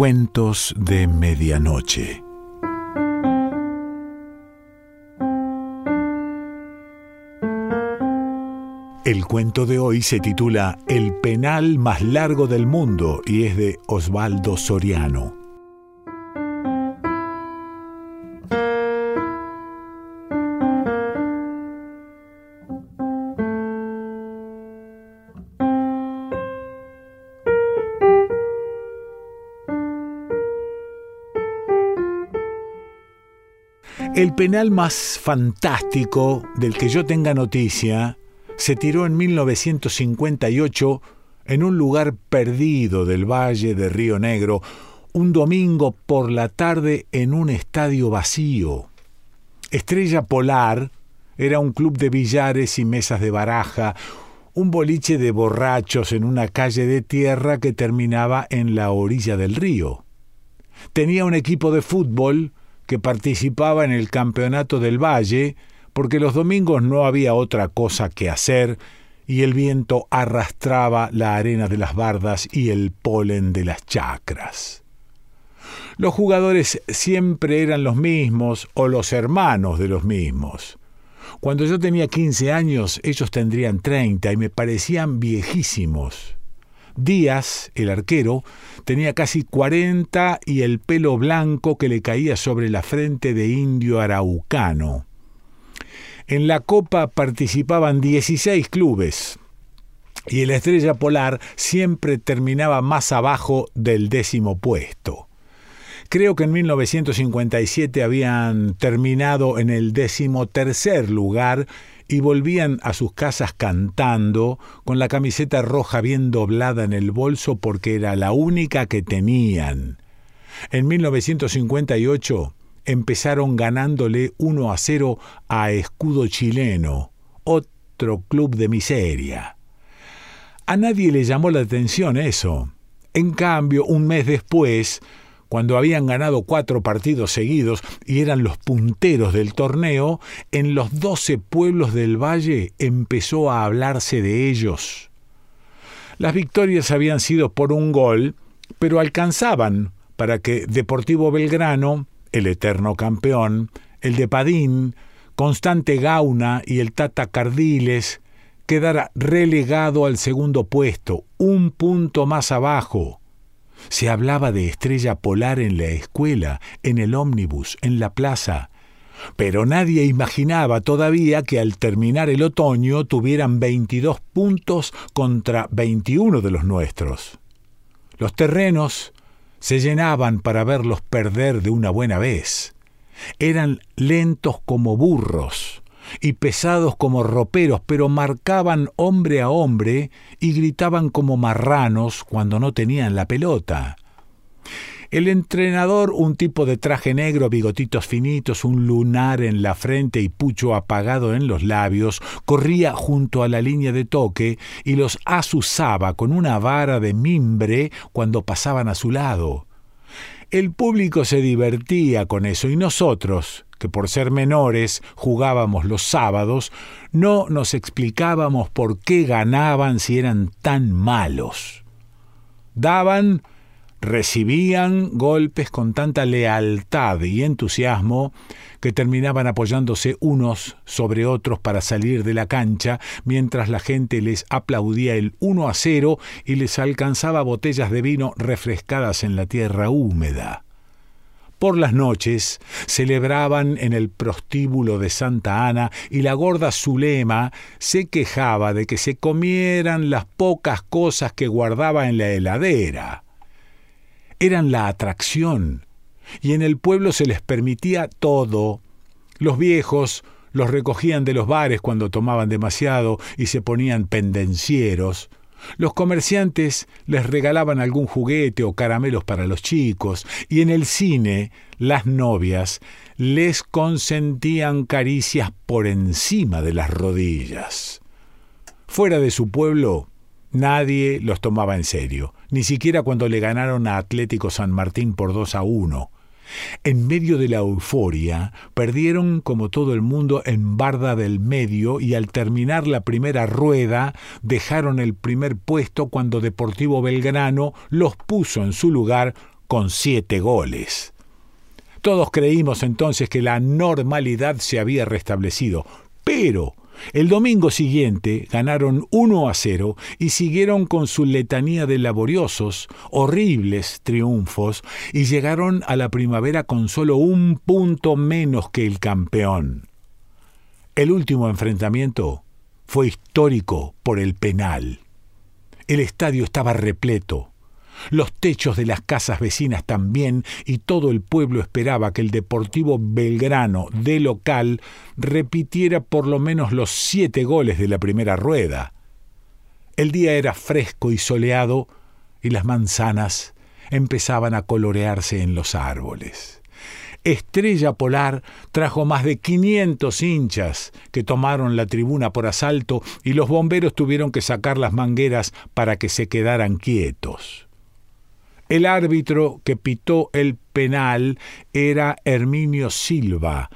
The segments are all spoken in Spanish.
Cuentos de Medianoche. El cuento de hoy se titula El penal más largo del mundo y es de Osvaldo Soriano. El penal más fantástico del que yo tenga noticia se tiró en 1958 en un lugar perdido del valle de Río Negro, un domingo por la tarde en un estadio vacío. Estrella Polar era un club de billares y mesas de baraja, un boliche de borrachos en una calle de tierra que terminaba en la orilla del río. Tenía un equipo de fútbol que participaba en el Campeonato del Valle, porque los domingos no había otra cosa que hacer y el viento arrastraba la arena de las bardas y el polen de las chacras. Los jugadores siempre eran los mismos o los hermanos de los mismos. Cuando yo tenía 15 años, ellos tendrían 30 y me parecían viejísimos. Díaz, el arquero, tenía casi cuarenta y el pelo blanco que le caía sobre la frente de indio araucano. En la Copa participaban 16 clubes y el Estrella Polar siempre terminaba más abajo del décimo puesto. Creo que en 1957 habían terminado en el décimo tercer lugar y volvían a sus casas cantando, con la camiseta roja bien doblada en el bolso porque era la única que tenían. En 1958 empezaron ganándole 1 a 0 a Escudo Chileno, otro club de miseria. A nadie le llamó la atención eso. En cambio, un mes después, cuando habían ganado cuatro partidos seguidos y eran los punteros del torneo, en los doce pueblos del valle empezó a hablarse de ellos. Las victorias habían sido por un gol, pero alcanzaban para que Deportivo Belgrano, el eterno campeón, el de Padín, Constante Gauna y el Tata Cardiles quedara relegado al segundo puesto, un punto más abajo, se hablaba de estrella polar en la escuela, en el ómnibus, en la plaza. Pero nadie imaginaba todavía que al terminar el otoño tuvieran 22 puntos contra 21 de los nuestros. Los terrenos se llenaban para verlos perder de una buena vez. Eran lentos como burros, y pesados como roperos, pero marcaban hombre a hombre y gritaban como marranos cuando no tenían la pelota. El entrenador, un tipo de traje negro, bigotitos finitos, un lunar en la frente y pucho apagado en los labios, corría junto a la línea de toque y los azuzaba con una vara de mimbre cuando pasaban a su lado. El público se divertía con eso y nosotros, que por ser menores jugábamos los sábados, no nos explicábamos por qué ganaban si eran tan malos. Daban, recibían golpes con tanta lealtad y entusiasmo que terminaban apoyándose unos sobre otros para salir de la cancha, mientras la gente les aplaudía el uno a cero y les alcanzaba botellas de vino refrescadas en la tierra húmeda. Por las noches celebraban en el prostíbulo de Santa Ana y la gorda Zulema se quejaba de que se comieran las pocas cosas que guardaba en la heladera. Eran la atracción, y en el pueblo se les permitía todo. Los viejos los recogían de los bares cuando tomaban demasiado y se ponían pendencieros. Los comerciantes les regalaban algún juguete o caramelos para los chicos, y en el cine las novias les consentían caricias por encima de las rodillas. Fuera de su pueblo, nadie los tomaba en serio, ni siquiera cuando le ganaron a Atlético San Martín por 2 a 1. En medio de la euforia, perdieron como todo el mundo en Barda del Medio y al terminar la primera rueda dejaron el primer puesto cuando Deportivo Belgrano los puso en su lugar con siete goles. Todos creímos entonces que la normalidad se había restablecido, pero el domingo siguiente ganaron 1 a 0 y siguieron con su letanía de laboriosos, horribles triunfos y llegaron a la primavera con solo un punto menos que el campeón. El último enfrentamiento fue histórico por el penal. El estadio estaba repleto los techos de las casas vecinas también, y todo el pueblo esperaba que el Deportivo Belgrano de local repitiera por lo menos los siete goles de la primera rueda. El día era fresco y soleado, y las manzanas empezaban a colorearse en los árboles. Estrella Polar trajo más de 500 hinchas que tomaron la tribuna por asalto y los bomberos tuvieron que sacar las mangueras para que se quedaran quietos. El árbitro que pitó el penal era Herminio Silva,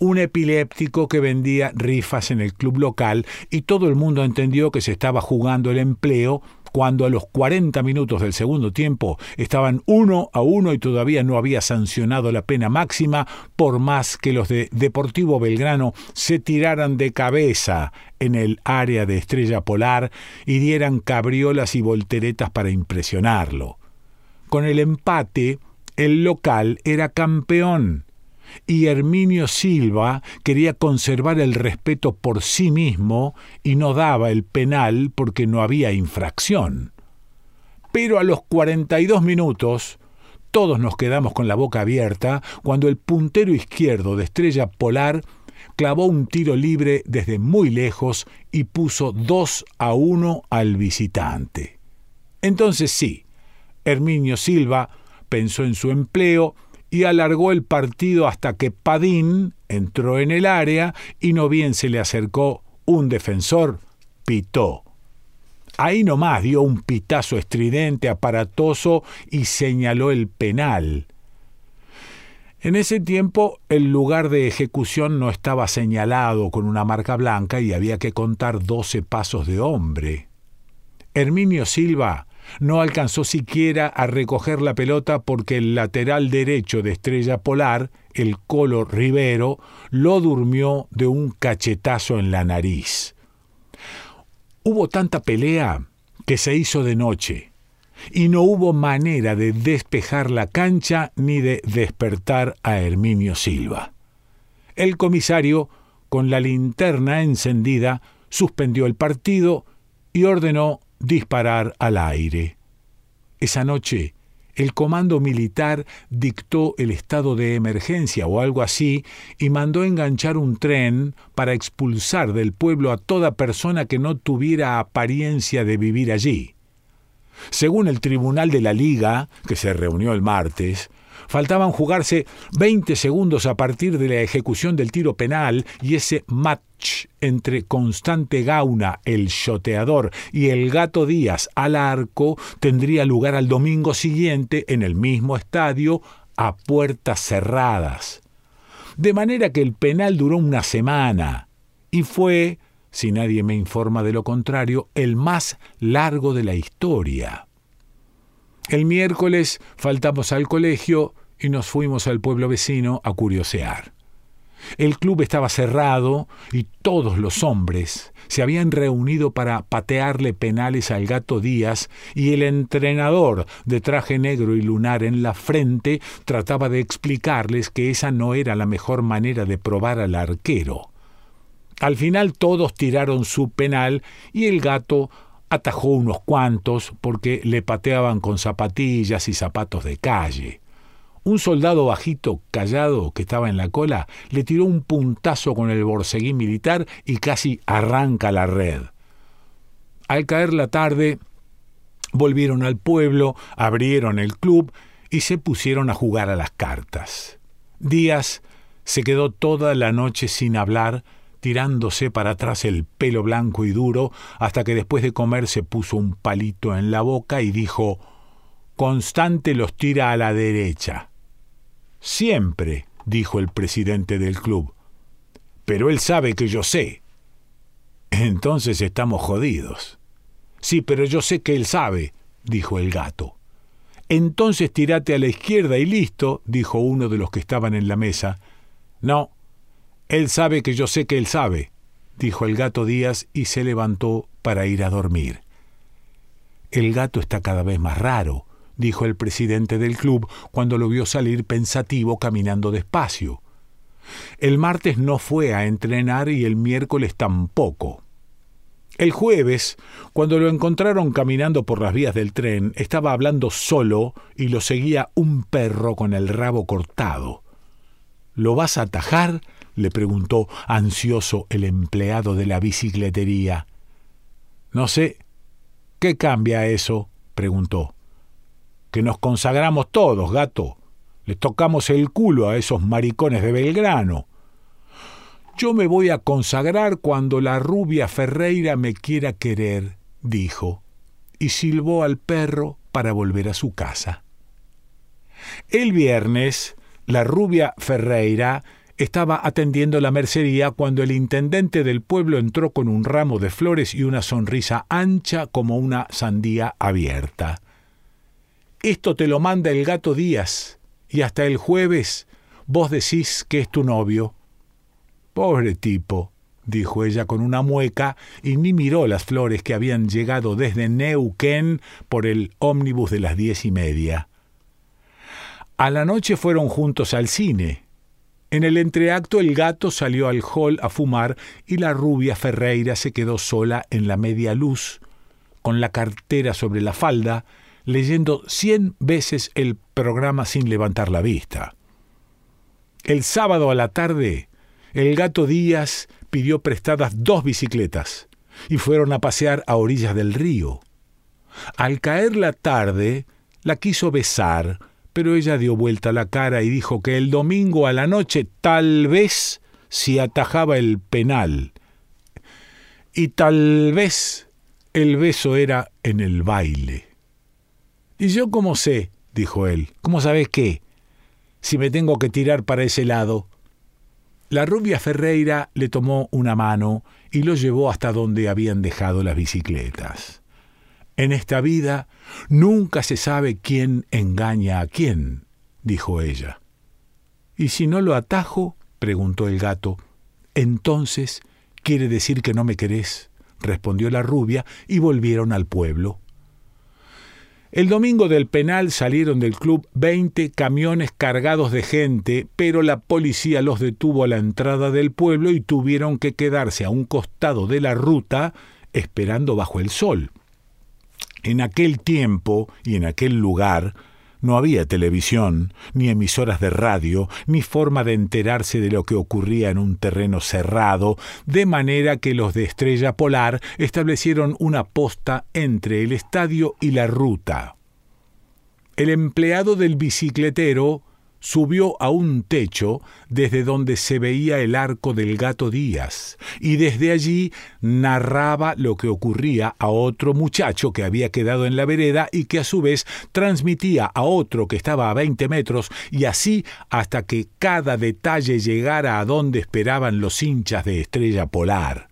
un epiléptico que vendía rifas en el club local y todo el mundo entendió que se estaba jugando el empleo cuando a los 40 minutos del segundo tiempo estaban uno a uno y todavía no había sancionado la pena máxima, por más que los de Deportivo Belgrano se tiraran de cabeza en el área de Estrella Polar y dieran cabriolas y volteretas para impresionarlo. Con el empate, el local era campeón y Herminio Silva quería conservar el respeto por sí mismo y no daba el penal porque no había infracción. Pero a los 42 minutos, todos nos quedamos con la boca abierta cuando el puntero izquierdo de Estrella Polar clavó un tiro libre desde muy lejos y puso 2 a 1 al visitante. Entonces sí, Herminio Silva pensó en su empleo y alargó el partido hasta que Padín entró en el área y no bien se le acercó un defensor, pitó. Ahí nomás dio un pitazo estridente, aparatoso y señaló el penal. En ese tiempo el lugar de ejecución no estaba señalado con una marca blanca y había que contar doce pasos de hombre. Herminio Silva no alcanzó siquiera a recoger la pelota porque el lateral derecho de Estrella Polar, el Colo Rivero, lo durmió de un cachetazo en la nariz. Hubo tanta pelea que se hizo de noche y no hubo manera de despejar la cancha ni de despertar a Herminio Silva. El comisario, con la linterna encendida, suspendió el partido y ordenó disparar al aire. Esa noche, el comando militar dictó el estado de emergencia o algo así y mandó enganchar un tren para expulsar del pueblo a toda persona que no tuviera apariencia de vivir allí. Según el Tribunal de la Liga, que se reunió el martes, Faltaban jugarse 20 segundos a partir de la ejecución del tiro penal y ese match entre Constante Gauna, el shoteador, y el Gato Díaz al arco tendría lugar al domingo siguiente en el mismo estadio a puertas cerradas. De manera que el penal duró una semana y fue, si nadie me informa de lo contrario, el más largo de la historia. El miércoles faltamos al colegio y nos fuimos al pueblo vecino a curiosear. El club estaba cerrado y todos los hombres se habían reunido para patearle penales al gato Díaz y el entrenador de traje negro y lunar en la frente trataba de explicarles que esa no era la mejor manera de probar al arquero. Al final todos tiraron su penal y el gato atajó unos cuantos porque le pateaban con zapatillas y zapatos de calle. Un soldado bajito, callado, que estaba en la cola, le tiró un puntazo con el borceguín militar y casi arranca la red. Al caer la tarde, volvieron al pueblo, abrieron el club y se pusieron a jugar a las cartas. Díaz se quedó toda la noche sin hablar, tirándose para atrás el pelo blanco y duro, hasta que después de comer se puso un palito en la boca y dijo Constante los tira a la derecha. Siempre, dijo el presidente del club. Pero él sabe que yo sé. Entonces estamos jodidos. Sí, pero yo sé que él sabe, dijo el gato. Entonces tirate a la izquierda y listo, dijo uno de los que estaban en la mesa. No, él sabe que yo sé que él sabe, dijo el gato Díaz y se levantó para ir a dormir. El gato está cada vez más raro, dijo el presidente del club cuando lo vio salir pensativo caminando despacio. El martes no fue a entrenar y el miércoles tampoco. El jueves, cuando lo encontraron caminando por las vías del tren, estaba hablando solo y lo seguía un perro con el rabo cortado. ¿Lo vas a atajar? Le preguntó ansioso el empleado de la bicicletería. No sé. ¿Qué cambia eso? preguntó. Que nos consagramos todos, gato. Les tocamos el culo a esos maricones de Belgrano. Yo me voy a consagrar cuando la rubia Ferreira me quiera querer, dijo, y silbó al perro para volver a su casa. El viernes, la rubia Ferreira estaba atendiendo la mercería cuando el intendente del pueblo entró con un ramo de flores y una sonrisa ancha como una sandía abierta. Esto te lo manda el gato Díaz, y hasta el jueves vos decís que es tu novio. Pobre tipo, dijo ella con una mueca, y ni miró las flores que habían llegado desde Neuquén por el ómnibus de las diez y media. A la noche fueron juntos al cine. En el entreacto el gato salió al hall a fumar y la rubia Ferreira se quedó sola en la media luz, con la cartera sobre la falda, leyendo cien veces el programa sin levantar la vista. El sábado a la tarde el gato Díaz pidió prestadas dos bicicletas y fueron a pasear a orillas del río. Al caer la tarde, la quiso besar, pero ella dio vuelta la cara y dijo que el domingo a la noche tal vez si atajaba el penal. Y tal vez el beso era en el baile. ¿Y yo cómo sé? dijo él. ¿Cómo sabes qué? Si me tengo que tirar para ese lado. La rubia Ferreira le tomó una mano y lo llevó hasta donde habían dejado las bicicletas. En esta vida nunca se sabe quién engaña a quién, dijo ella. ¿Y si no lo atajo? preguntó el gato. Entonces quiere decir que no me querés, respondió la rubia, y volvieron al pueblo. El domingo del penal salieron del club 20 camiones cargados de gente, pero la policía los detuvo a la entrada del pueblo y tuvieron que quedarse a un costado de la ruta esperando bajo el sol. En aquel tiempo y en aquel lugar no había televisión, ni emisoras de radio, ni forma de enterarse de lo que ocurría en un terreno cerrado, de manera que los de Estrella Polar establecieron una posta entre el estadio y la ruta. El empleado del bicicletero subió a un techo desde donde se veía el arco del gato Díaz, y desde allí narraba lo que ocurría a otro muchacho que había quedado en la vereda y que a su vez transmitía a otro que estaba a veinte metros, y así hasta que cada detalle llegara a donde esperaban los hinchas de Estrella Polar.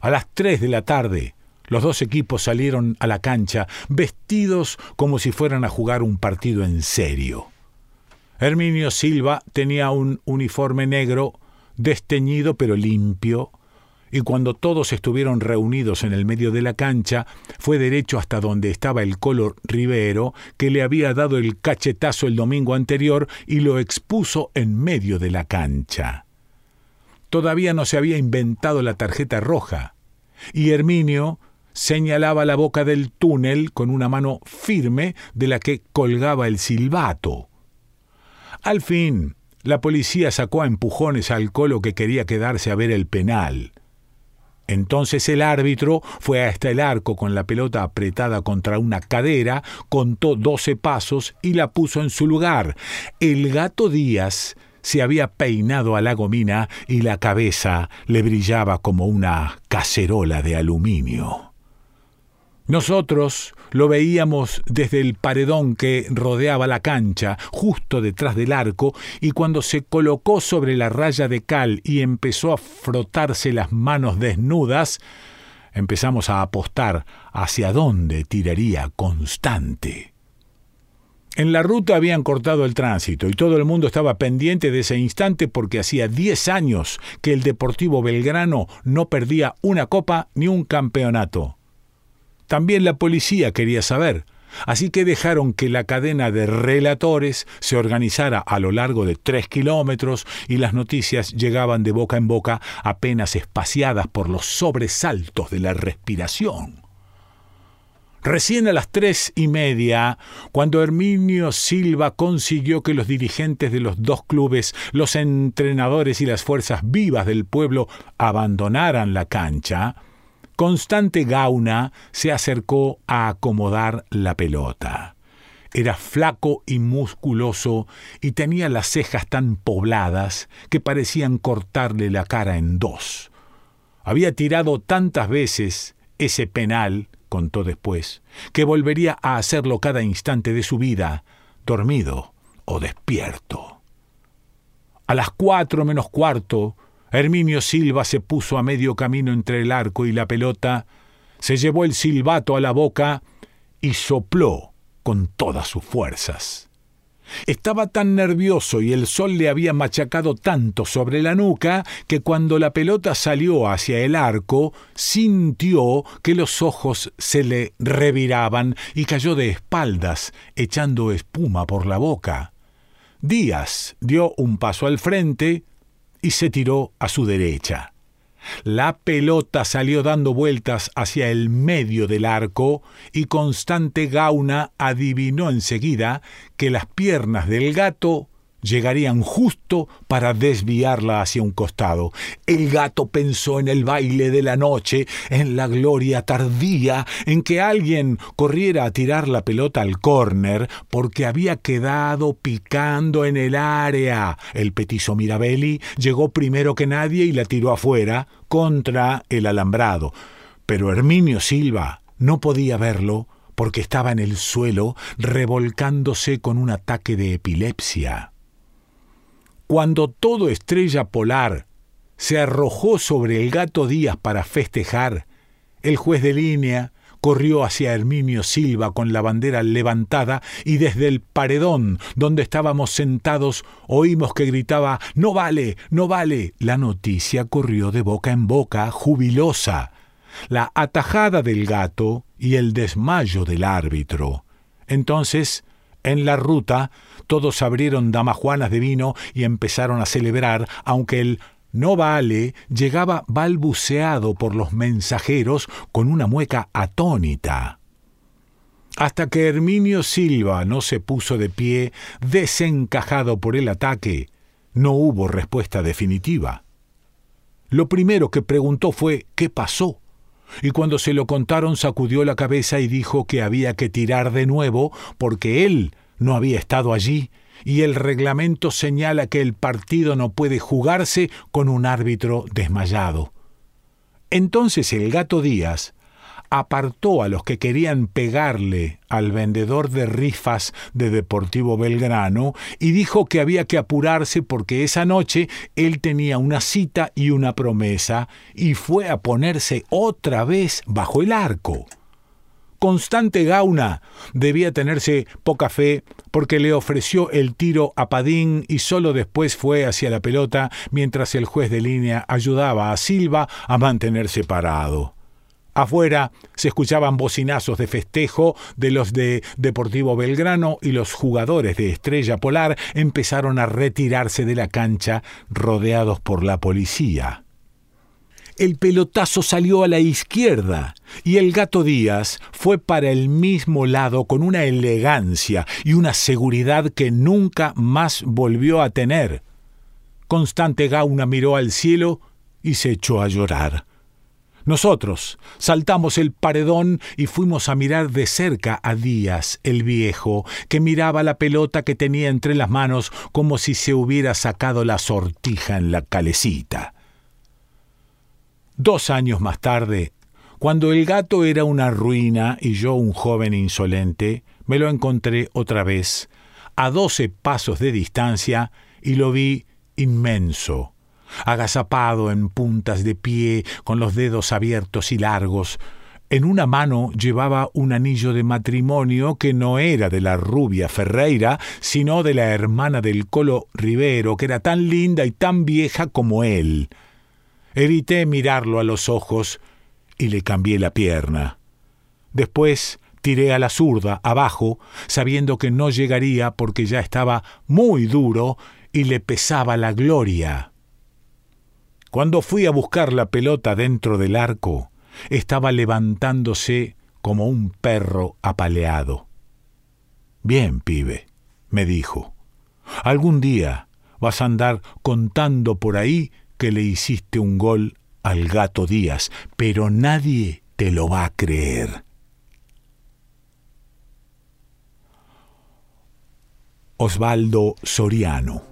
A las tres de la tarde, los dos equipos salieron a la cancha vestidos como si fueran a jugar un partido en serio. Herminio Silva tenía un uniforme negro, desteñido pero limpio, y cuando todos estuvieron reunidos en el medio de la cancha, fue derecho hasta donde estaba el Colo Rivero, que le había dado el cachetazo el domingo anterior y lo expuso en medio de la cancha. Todavía no se había inventado la tarjeta roja, y Herminio señalaba la boca del túnel con una mano firme de la que colgaba el silbato. Al fin, la policía sacó a empujones al colo que quería quedarse a ver el penal. Entonces el árbitro fue hasta el arco con la pelota apretada contra una cadera, contó doce pasos y la puso en su lugar. El gato Díaz se había peinado a la gomina y la cabeza le brillaba como una cacerola de aluminio. Nosotros lo veíamos desde el paredón que rodeaba la cancha, justo detrás del arco, y cuando se colocó sobre la raya de cal y empezó a frotarse las manos desnudas, empezamos a apostar hacia dónde tiraría constante. En la ruta habían cortado el tránsito y todo el mundo estaba pendiente de ese instante porque hacía 10 años que el Deportivo Belgrano no perdía una copa ni un campeonato. También la policía quería saber, así que dejaron que la cadena de relatores se organizara a lo largo de tres kilómetros y las noticias llegaban de boca en boca apenas espaciadas por los sobresaltos de la respiración. Recién a las tres y media, cuando Herminio Silva consiguió que los dirigentes de los dos clubes, los entrenadores y las fuerzas vivas del pueblo abandonaran la cancha, Constante Gauna se acercó a acomodar la pelota. Era flaco y musculoso y tenía las cejas tan pobladas que parecían cortarle la cara en dos. Había tirado tantas veces ese penal contó después, que volvería a hacerlo cada instante de su vida, dormido o despierto. A las cuatro menos cuarto, Herminio Silva se puso a medio camino entre el arco y la pelota, se llevó el silbato a la boca y sopló con todas sus fuerzas. Estaba tan nervioso y el sol le había machacado tanto sobre la nuca que cuando la pelota salió hacia el arco, sintió que los ojos se le reviraban y cayó de espaldas, echando espuma por la boca. Díaz dio un paso al frente y se tiró a su derecha. La pelota salió dando vueltas hacia el medio del arco y Constante Gauna adivinó enseguida que las piernas del gato llegarían justo para desviarla hacia un costado. El gato pensó en el baile de la noche, en la gloria tardía, en que alguien corriera a tirar la pelota al córner porque había quedado picando en el área. El petizo Mirabelli llegó primero que nadie y la tiró afuera contra el alambrado. Pero Herminio Silva no podía verlo porque estaba en el suelo revolcándose con un ataque de epilepsia. Cuando todo estrella polar se arrojó sobre el gato Díaz para festejar, el juez de línea corrió hacia Herminio Silva con la bandera levantada y desde el paredón donde estábamos sentados oímos que gritaba No vale, no vale. La noticia corrió de boca en boca, jubilosa. La atajada del gato y el desmayo del árbitro. Entonces en la ruta todos abrieron damajuanas de vino y empezaron a celebrar, aunque el no vale llegaba balbuceado por los mensajeros con una mueca atónita. Hasta que Herminio Silva no se puso de pie, desencajado por el ataque, no hubo respuesta definitiva. Lo primero que preguntó fue ¿qué pasó? Y cuando se lo contaron sacudió la cabeza y dijo que había que tirar de nuevo porque él no había estado allí y el reglamento señala que el partido no puede jugarse con un árbitro desmayado. Entonces el gato Díaz apartó a los que querían pegarle al vendedor de rifas de Deportivo Belgrano y dijo que había que apurarse porque esa noche él tenía una cita y una promesa y fue a ponerse otra vez bajo el arco. Constante Gauna debía tenerse poca fe porque le ofreció el tiro a Padín y solo después fue hacia la pelota mientras el juez de línea ayudaba a Silva a mantenerse parado. Afuera se escuchaban bocinazos de festejo de los de Deportivo Belgrano y los jugadores de Estrella Polar empezaron a retirarse de la cancha rodeados por la policía. El pelotazo salió a la izquierda y el gato Díaz fue para el mismo lado con una elegancia y una seguridad que nunca más volvió a tener. Constante Gauna miró al cielo y se echó a llorar. Nosotros saltamos el paredón y fuimos a mirar de cerca a Díaz, el viejo, que miraba la pelota que tenía entre las manos como si se hubiera sacado la sortija en la calecita. Dos años más tarde, cuando el gato era una ruina y yo un joven insolente, me lo encontré otra vez, a doce pasos de distancia, y lo vi inmenso, agazapado en puntas de pie, con los dedos abiertos y largos. En una mano llevaba un anillo de matrimonio que no era de la rubia Ferreira, sino de la hermana del Colo Rivero, que era tan linda y tan vieja como él. Evité mirarlo a los ojos y le cambié la pierna. Después tiré a la zurda abajo, sabiendo que no llegaría porque ya estaba muy duro y le pesaba la gloria. Cuando fui a buscar la pelota dentro del arco, estaba levantándose como un perro apaleado. Bien, pibe, me dijo, algún día vas a andar contando por ahí que le hiciste un gol al gato Díaz, pero nadie te lo va a creer. Osvaldo Soriano